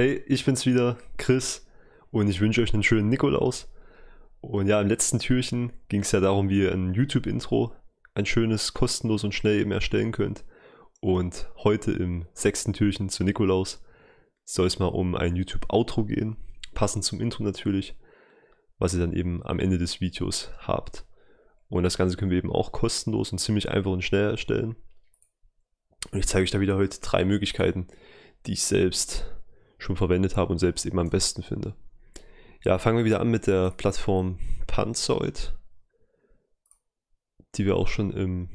Hey, ich bin's wieder, Chris, und ich wünsche euch einen schönen Nikolaus. Und ja, im letzten Türchen ging es ja darum, wie ihr ein YouTube-Intro, ein schönes, kostenlos und schnell eben erstellen könnt. Und heute im sechsten Türchen zu Nikolaus soll es mal um ein YouTube-Outro gehen, passend zum Intro natürlich, was ihr dann eben am Ende des Videos habt. Und das Ganze können wir eben auch kostenlos und ziemlich einfach und schnell erstellen. Und ich zeige euch da wieder heute drei Möglichkeiten, die ich selbst schon verwendet habe und selbst eben am besten finde. Ja, fangen wir wieder an mit der Plattform Panzoid, die wir auch schon im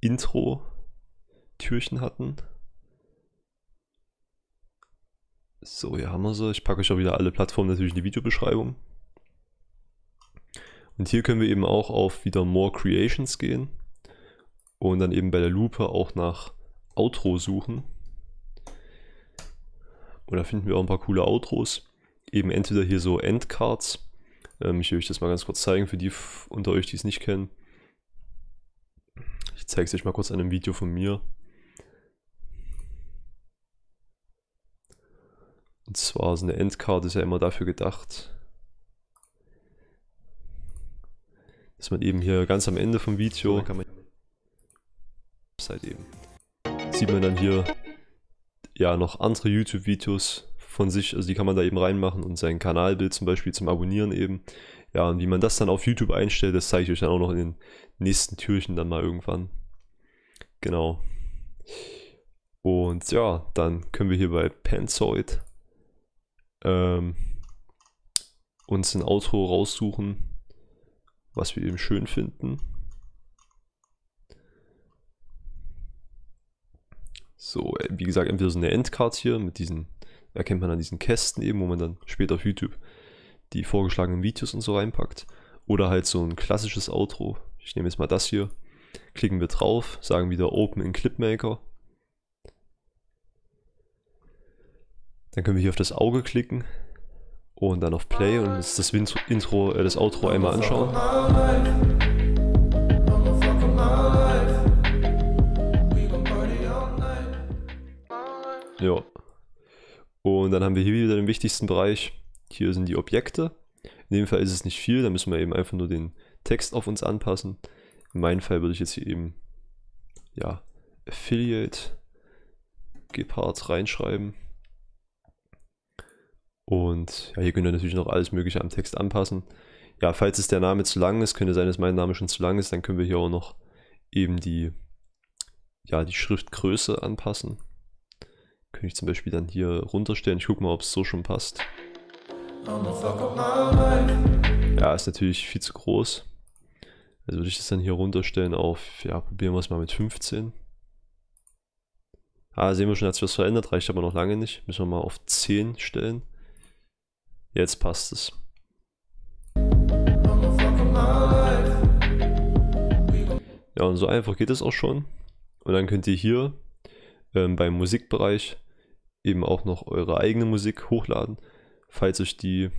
Intro-Türchen hatten. So, hier haben wir sie. Ich packe euch auch wieder alle Plattformen natürlich in die Videobeschreibung. Und hier können wir eben auch auf wieder More Creations gehen und dann eben bei der Lupe auch nach Outro suchen. Und da finden wir auch ein paar coole Outros. Eben entweder hier so Endcards. Ähm, ich will euch das mal ganz kurz zeigen für die unter euch, die es nicht kennen. Ich zeige es euch mal kurz an einem Video von mir. Und zwar so eine Endcard ist ja immer dafür gedacht, dass man eben hier ganz am Ende vom Video sieht man dann hier ja noch andere YouTube-Videos von sich, also die kann man da eben reinmachen und sein Kanalbild zum Beispiel zum Abonnieren eben. Ja, und wie man das dann auf YouTube einstellt, das zeige ich euch dann auch noch in den nächsten Türchen dann mal irgendwann. Genau. Und ja, dann können wir hier bei Panzoid ähm, uns ein Outro raussuchen, was wir eben schön finden. So, äh, wie gesagt, entweder so eine Endcard hier mit diesen, erkennt man an diesen Kästen eben, wo man dann später auf YouTube die vorgeschlagenen Videos und so reinpackt. Oder halt so ein klassisches Outro. Ich nehme jetzt mal das hier. Klicken wir drauf, sagen wieder Open in Clipmaker. Dann können wir hier auf das Auge klicken und dann auf Play und uns das Intro, äh, das Outro einmal anschauen. Ja. Und dann haben wir hier wieder den wichtigsten Bereich. Hier sind die Objekte. In dem Fall ist es nicht viel, da müssen wir eben einfach nur den Text auf uns anpassen. In meinem Fall würde ich jetzt hier eben, ja, Affiliate Gepard reinschreiben. Und ja, hier könnt ihr natürlich noch alles Mögliche am Text anpassen. Ja, falls es der Name zu lang ist, könnte sein, dass mein Name schon zu lang ist, dann können wir hier auch noch eben die, ja, die Schriftgröße anpassen. Könnte ich zum Beispiel dann hier runterstellen. Ich gucke mal, ob es so schon passt. Ja, ist natürlich viel zu groß. Also würde ich das dann hier runterstellen auf, ja, probieren wir es mal mit 15. Ah, sehen wir schon, hat sich was verändert, reicht aber noch lange nicht. Müssen wir mal auf 10 stellen. Jetzt passt es. Ja, und so einfach geht es auch schon. Und dann könnt ihr hier ähm, beim Musikbereich eben auch noch eure eigene Musik hochladen, falls euch die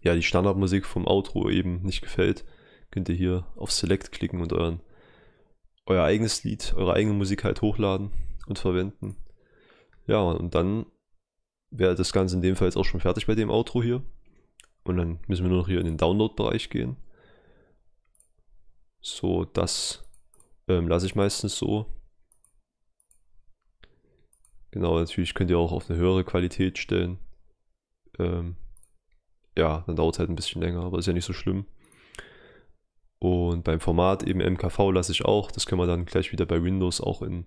ja die Standardmusik vom Outro eben nicht gefällt, könnt ihr hier auf Select klicken und euren euer eigenes Lied, eure eigene Musik halt hochladen und verwenden. Ja, und dann wäre das Ganze in dem Fall jetzt auch schon fertig bei dem Outro hier. Und dann müssen wir nur noch hier in den Download-Bereich gehen. So, das ähm, lasse ich meistens so. Genau, natürlich könnt ihr auch auf eine höhere Qualität stellen. Ähm, ja, dann dauert es halt ein bisschen länger, aber ist ja nicht so schlimm. Und beim Format eben MKV lasse ich auch. Das können wir dann gleich wieder bei Windows auch in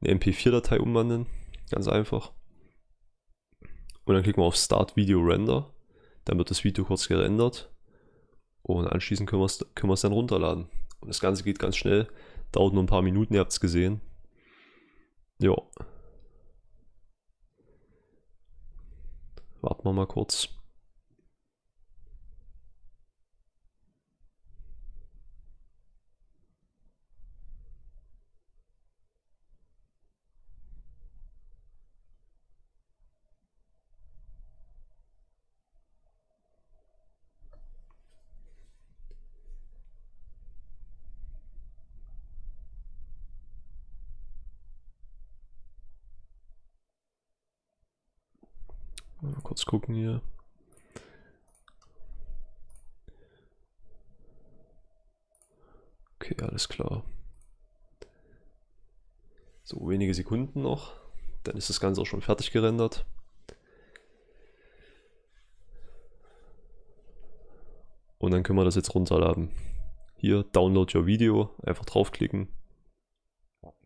eine MP4-Datei umwandeln. Ganz einfach. Und dann klicken wir auf Start Video Render. Dann wird das Video kurz gerendert. Und anschließend können wir es können dann runterladen. Und das Ganze geht ganz schnell. Dauert nur ein paar Minuten, ihr habt es gesehen. Ja. Warten wir mal kurz. Mal kurz gucken hier. Okay, alles klar. So, wenige Sekunden noch. Dann ist das Ganze auch schon fertig gerendert. Und dann können wir das jetzt runterladen. Hier, Download Your Video, einfach draufklicken. Und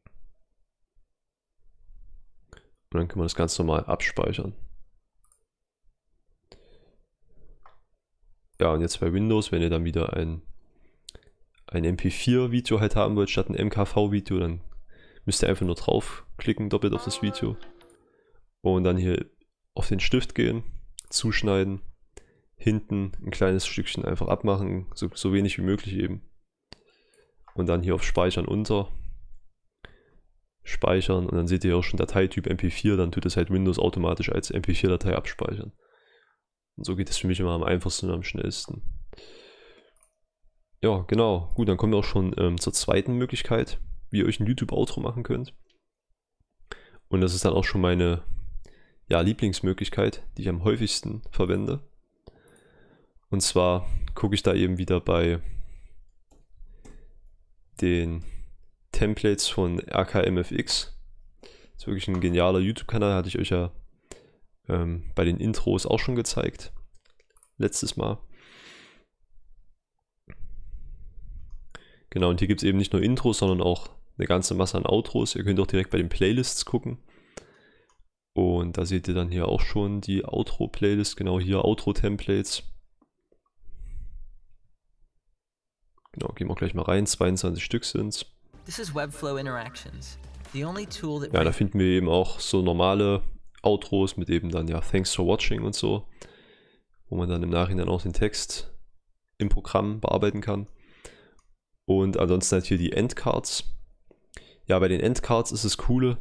dann können wir das ganz normal abspeichern. Ja, und jetzt bei Windows, wenn ihr dann wieder ein, ein MP4-Video halt haben wollt, statt ein MKV-Video, dann müsst ihr einfach nur draufklicken, doppelt auf das Video. Und dann hier auf den Stift gehen, zuschneiden, hinten ein kleines Stückchen einfach abmachen, so, so wenig wie möglich eben. Und dann hier auf Speichern unter, speichern und dann seht ihr auch schon Dateityp MP4, dann tut es halt Windows automatisch als MP4-Datei abspeichern. Und so geht es für mich immer am einfachsten und am schnellsten. Ja, genau. Gut, dann kommen wir auch schon ähm, zur zweiten Möglichkeit, wie ihr euch ein YouTube-Outro machen könnt. Und das ist dann auch schon meine ja, Lieblingsmöglichkeit, die ich am häufigsten verwende. Und zwar gucke ich da eben wieder bei den Templates von RKMFX. Das ist wirklich ein genialer YouTube-Kanal, hatte ich euch ja ähm, bei den Intros auch schon gezeigt. Letztes Mal. Genau, und hier gibt es eben nicht nur Intros, sondern auch eine ganze Masse an Outros. Ihr könnt auch direkt bei den Playlists gucken. Und da seht ihr dann hier auch schon die Outro-Playlist, genau hier Outro-Templates. Genau, gehen wir gleich mal rein, 22 Stück sind es. Ja, da finden wir eben auch so normale Outros mit eben dann ja Thanks for watching und so, wo man dann im Nachhinein auch den Text im Programm bearbeiten kann. Und ansonsten halt hier die Endcards. Ja, bei den Endcards ist es coole,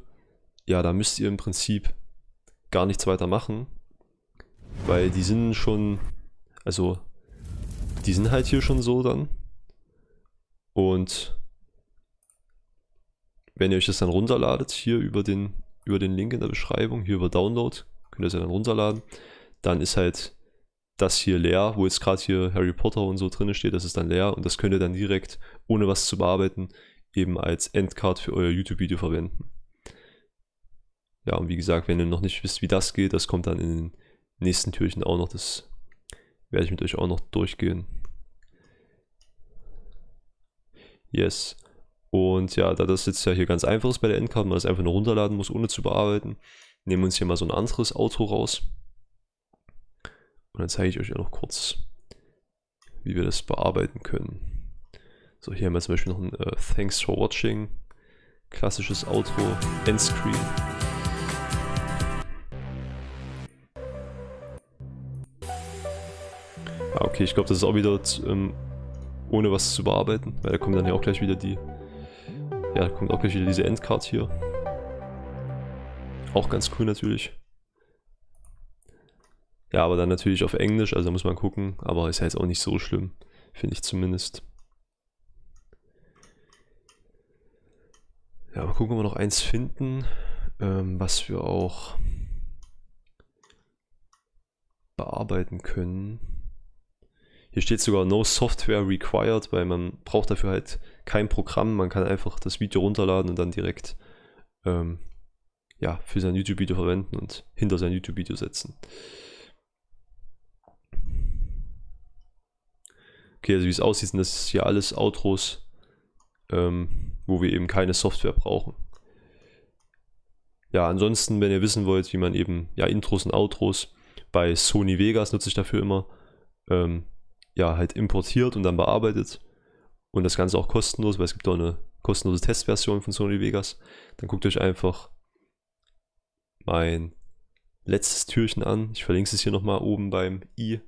ja, da müsst ihr im Prinzip gar nichts weiter machen, weil die sind schon, also die sind halt hier schon so dann. Und wenn ihr euch das dann runterladet, hier über den über den Link in der Beschreibung, hier über Download, könnt ihr es ja dann runterladen. Dann ist halt das hier leer, wo jetzt gerade hier Harry Potter und so drin steht, das ist dann leer und das könnt ihr dann direkt, ohne was zu bearbeiten, eben als Endcard für euer YouTube-Video verwenden. Ja, und wie gesagt, wenn ihr noch nicht wisst, wie das geht, das kommt dann in den nächsten Türchen auch noch. Das werde ich mit euch auch noch durchgehen. Yes. Und ja, da das jetzt ja hier ganz einfach ist bei der Endcard, man das einfach nur runterladen muss, ohne zu bearbeiten, nehmen wir uns hier mal so ein anderes Auto raus. Und dann zeige ich euch ja noch kurz, wie wir das bearbeiten können. So, hier haben wir zum Beispiel noch ein äh, Thanks for Watching, klassisches Outro, Endscreen. Ah, okay, ich glaube, das ist auch wieder ähm, ohne was zu bearbeiten, weil da kommen dann ja auch gleich wieder die ja, kommt auch gleich wieder diese Endcard hier. Auch ganz cool natürlich. Ja, aber dann natürlich auf Englisch, also muss man gucken. Aber ist ja jetzt auch nicht so schlimm, finde ich zumindest. Ja, mal gucken, ob wir noch eins finden, ähm, was wir auch bearbeiten können. Hier steht sogar No Software Required, weil man braucht dafür halt kein Programm. Man kann einfach das Video runterladen und dann direkt ähm, ja, für sein YouTube-Video verwenden und hinter sein YouTube-Video setzen. Okay, also wie es aussieht, sind das hier alles Outros, ähm, wo wir eben keine Software brauchen. Ja, ansonsten, wenn ihr wissen wollt, wie man eben, ja, Intros und Outros bei Sony Vegas nutze ich dafür immer, ähm, ja, halt importiert und dann bearbeitet. Und das Ganze auch kostenlos, weil es gibt auch eine kostenlose Testversion von Sony Vegas. Dann guckt euch einfach mein letztes Türchen an. Ich verlinke es hier nochmal oben beim i.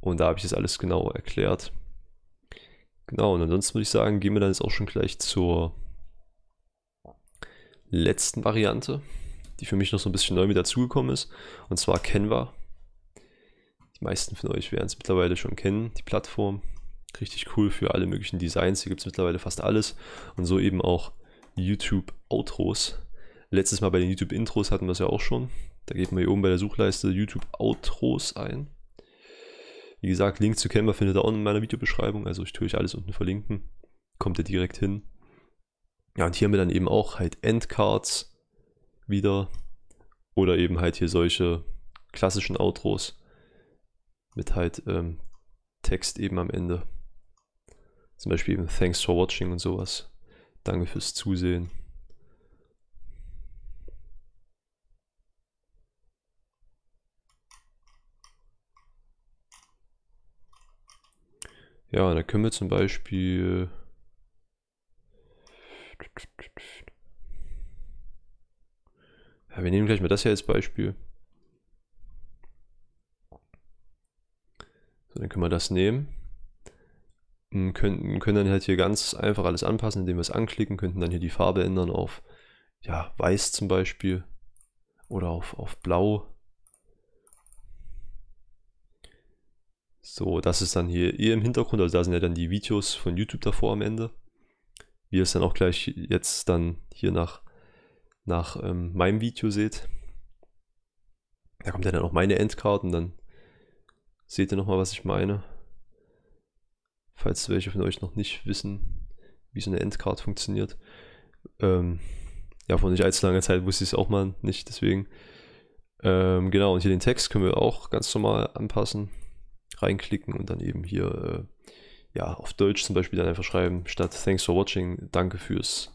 Und da habe ich das alles genau erklärt. Genau, und ansonsten würde ich sagen, gehen wir dann jetzt auch schon gleich zur letzten Variante, die für mich noch so ein bisschen neu mit dazugekommen ist. Und zwar Canva. Die meisten von euch werden es mittlerweile schon kennen, die Plattform. Richtig cool für alle möglichen Designs. Hier gibt es mittlerweile fast alles. Und so eben auch YouTube-Outros. Letztes Mal bei den YouTube-Intros hatten wir es ja auch schon. Da geht man hier oben bei der Suchleiste YouTube-Outros ein. Wie gesagt, Link zu Canva findet ihr auch in meiner Videobeschreibung. Also ich tue euch alles unten verlinken. Kommt ihr direkt hin. Ja, und hier haben wir dann eben auch halt Endcards wieder. Oder eben halt hier solche klassischen Outros mit halt ähm, Text eben am Ende. Zum Beispiel eben Thanks for watching und sowas. Danke fürs Zusehen. Ja, da können wir zum Beispiel ja, wir nehmen gleich mal das hier als Beispiel. So, dann können wir das nehmen. Und können, können dann halt hier ganz einfach alles anpassen, indem wir es anklicken, könnten dann hier die Farbe ändern auf ja, weiß zum Beispiel oder auf, auf blau. So, das ist dann hier eh im Hintergrund, also da sind ja dann die Videos von YouTube davor am Ende. Wie ihr es dann auch gleich jetzt dann hier nach, nach ähm, meinem Video seht. Da kommt ja dann auch meine Endkarten, dann seht ihr nochmal, was ich meine. Falls welche von euch noch nicht wissen, wie so eine Endcard funktioniert. Ähm, ja, vor nicht allzu langer Zeit wusste ich es auch mal nicht, deswegen. Ähm, genau, und hier den Text können wir auch ganz normal anpassen, reinklicken und dann eben hier, äh, ja, auf Deutsch zum Beispiel dann einfach schreiben, statt Thanks for watching, danke fürs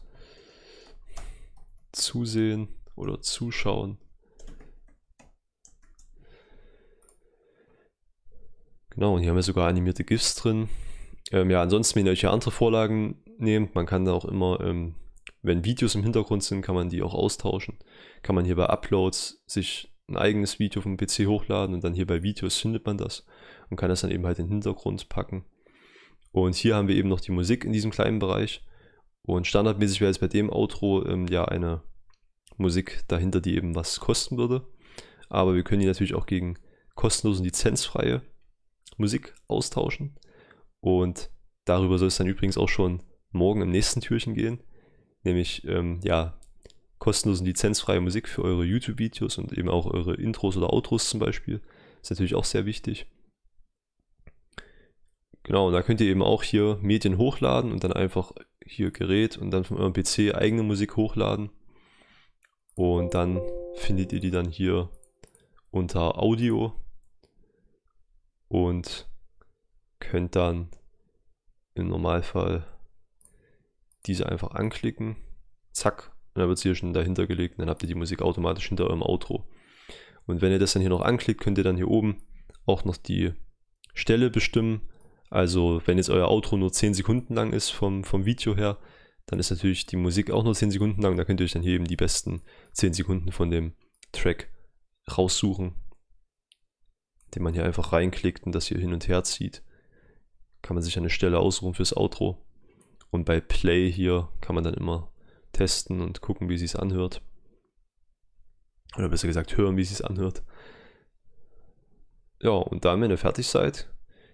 Zusehen oder Zuschauen. Genau, und hier haben wir sogar animierte GIFs drin. Ähm, ja, ansonsten, wenn ihr euch hier andere Vorlagen nehmt, man kann da auch immer, ähm, wenn Videos im Hintergrund sind, kann man die auch austauschen. Kann man hier bei Uploads sich ein eigenes Video vom PC hochladen und dann hier bei Videos findet man das und kann das dann eben halt in den Hintergrund packen. Und hier haben wir eben noch die Musik in diesem kleinen Bereich. Und standardmäßig wäre jetzt bei dem Outro ähm, ja eine Musik dahinter, die eben was kosten würde. Aber wir können die natürlich auch gegen kostenlose und lizenzfreie Musik austauschen. Und darüber soll es dann übrigens auch schon morgen im nächsten Türchen gehen. Nämlich, ähm, ja, kostenlose und lizenzfreie Musik für eure YouTube-Videos und eben auch eure Intros oder Outros zum Beispiel. Ist natürlich auch sehr wichtig. Genau, und da könnt ihr eben auch hier Medien hochladen und dann einfach hier Gerät und dann von eurem PC eigene Musik hochladen. Und dann findet ihr die dann hier unter Audio und könnt dann im Normalfall diese einfach anklicken. Zack, und dann wird sie hier schon dahinter gelegt und dann habt ihr die Musik automatisch hinter eurem Outro. Und wenn ihr das dann hier noch anklickt, könnt ihr dann hier oben auch noch die Stelle bestimmen. Also wenn jetzt euer Outro nur 10 Sekunden lang ist vom, vom Video her, dann ist natürlich die Musik auch nur 10 Sekunden lang. Da könnt ihr euch dann hier eben die besten 10 Sekunden von dem Track raussuchen, den man hier einfach reinklickt und das hier hin und her zieht kann man sich eine Stelle ausruhen fürs Outro. Und bei Play hier kann man dann immer testen und gucken, wie es anhört. Oder besser gesagt, hören, wie es anhört. Ja, und dann, wenn ihr fertig seid,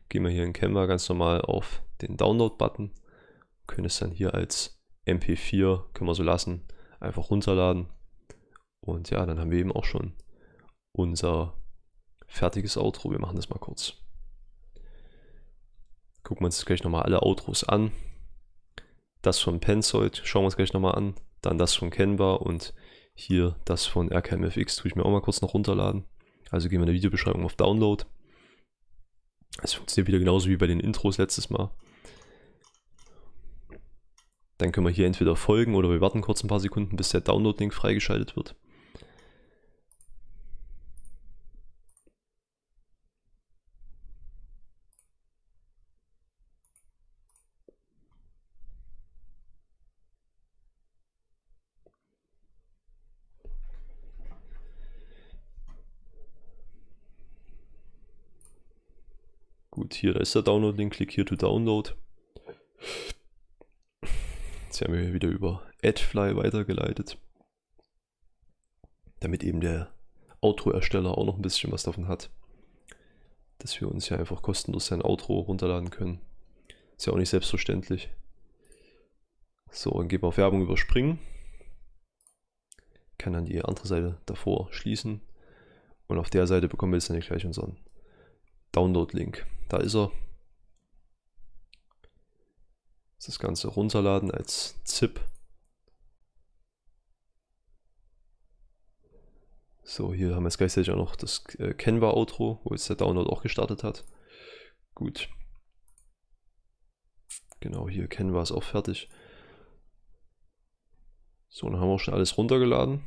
gehen wir hier in Canva ganz normal auf den Download-Button. Können es dann hier als MP4, können wir so lassen, einfach runterladen. Und ja, dann haben wir eben auch schon unser fertiges Outro. Wir machen das mal kurz. Gucken wir uns gleich nochmal alle Outros an. Das von Pensoid schauen wir uns gleich nochmal an. Dann das von Canva und hier das von RKMFX tue ich mir auch mal kurz noch runterladen. Also gehen wir in der Videobeschreibung auf Download. Es funktioniert wieder genauso wie bei den Intros letztes Mal. Dann können wir hier entweder folgen oder wir warten kurz ein paar Sekunden, bis der Download-Link freigeschaltet wird. Gut, hier, ist der Download-Link. Klick hier to Download. Jetzt haben wir wieder über AdFly weitergeleitet. Damit eben der Outro-Ersteller auch noch ein bisschen was davon hat. Dass wir uns ja einfach kostenlos sein Outro runterladen können. Ist ja auch nicht selbstverständlich. So, dann gehen wir auf Werbung überspringen. kann dann die andere Seite davor schließen. Und auf der Seite bekommen wir jetzt dann gleich unseren Download-Link. Da ist er. Das Ganze runterladen als ZIP. So, hier haben wir jetzt gleichzeitig auch noch das äh, Canva-Outro, wo jetzt der Download auch gestartet hat. Gut. Genau, hier Canva ist auch fertig. So, dann haben wir auch schon alles runtergeladen.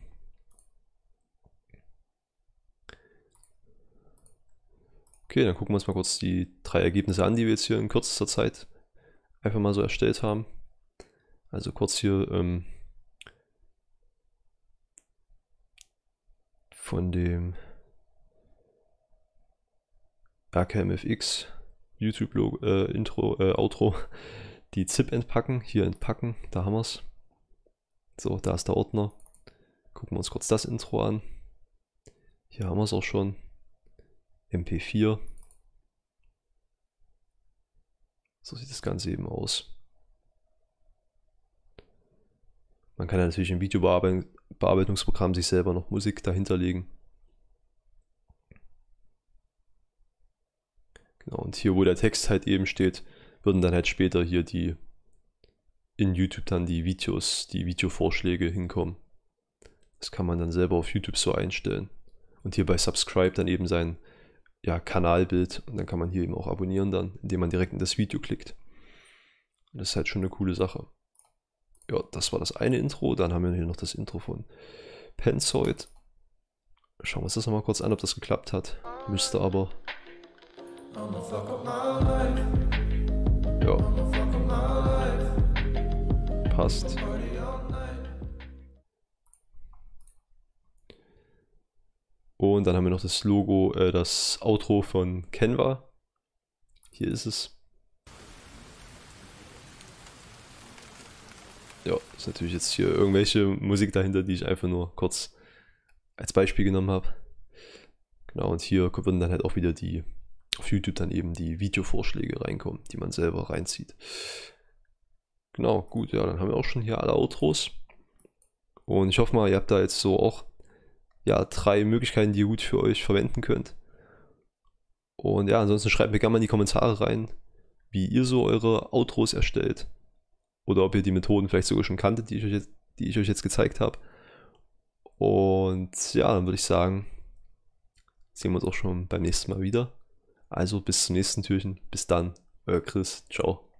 Okay, dann gucken wir uns mal kurz die drei Ergebnisse an, die wir jetzt hier in kürzester Zeit einfach mal so erstellt haben. Also kurz hier ähm, von dem RKMFX YouTube äh, Intro, äh, Outro die ZIP entpacken, hier entpacken, da haben wir es. So, da ist der Ordner. Gucken wir uns kurz das Intro an. Hier haben wir es auch schon. MP4. So sieht das Ganze eben aus. Man kann natürlich im Videobearbeitungsprogramm sich selber noch Musik dahinter legen. Genau, und hier, wo der Text halt eben steht, würden dann halt später hier die in YouTube dann die Videos, die Videovorschläge hinkommen. Das kann man dann selber auf YouTube so einstellen. Und hier bei Subscribe dann eben sein ja, Kanalbild und dann kann man hier eben auch abonnieren dann, indem man direkt in das Video klickt. Das ist halt schon eine coole Sache. Ja, das war das eine Intro. Dann haben wir hier noch das Intro von Penzoid. Schauen wir uns das nochmal kurz an, ob das geklappt hat. Müsste aber. Ja. Passt. Und dann haben wir noch das Logo, äh, das Outro von Canva. Hier ist es. Ja, ist natürlich jetzt hier irgendwelche Musik dahinter, die ich einfach nur kurz als Beispiel genommen habe. Genau, und hier würden dann halt auch wieder die, auf YouTube dann eben die Videovorschläge reinkommen, die man selber reinzieht. Genau, gut, ja, dann haben wir auch schon hier alle Outros. Und ich hoffe mal, ihr habt da jetzt so auch ja, drei Möglichkeiten, die ihr gut für euch verwenden könnt. Und ja, ansonsten schreibt mir gerne mal in die Kommentare rein, wie ihr so eure Outros erstellt. Oder ob ihr die Methoden vielleicht sogar schon kanntet, die ich euch jetzt, die ich euch jetzt gezeigt habe. Und ja, dann würde ich sagen, sehen wir uns auch schon beim nächsten Mal wieder. Also bis zum nächsten Türchen. Bis dann, euer Chris. Ciao.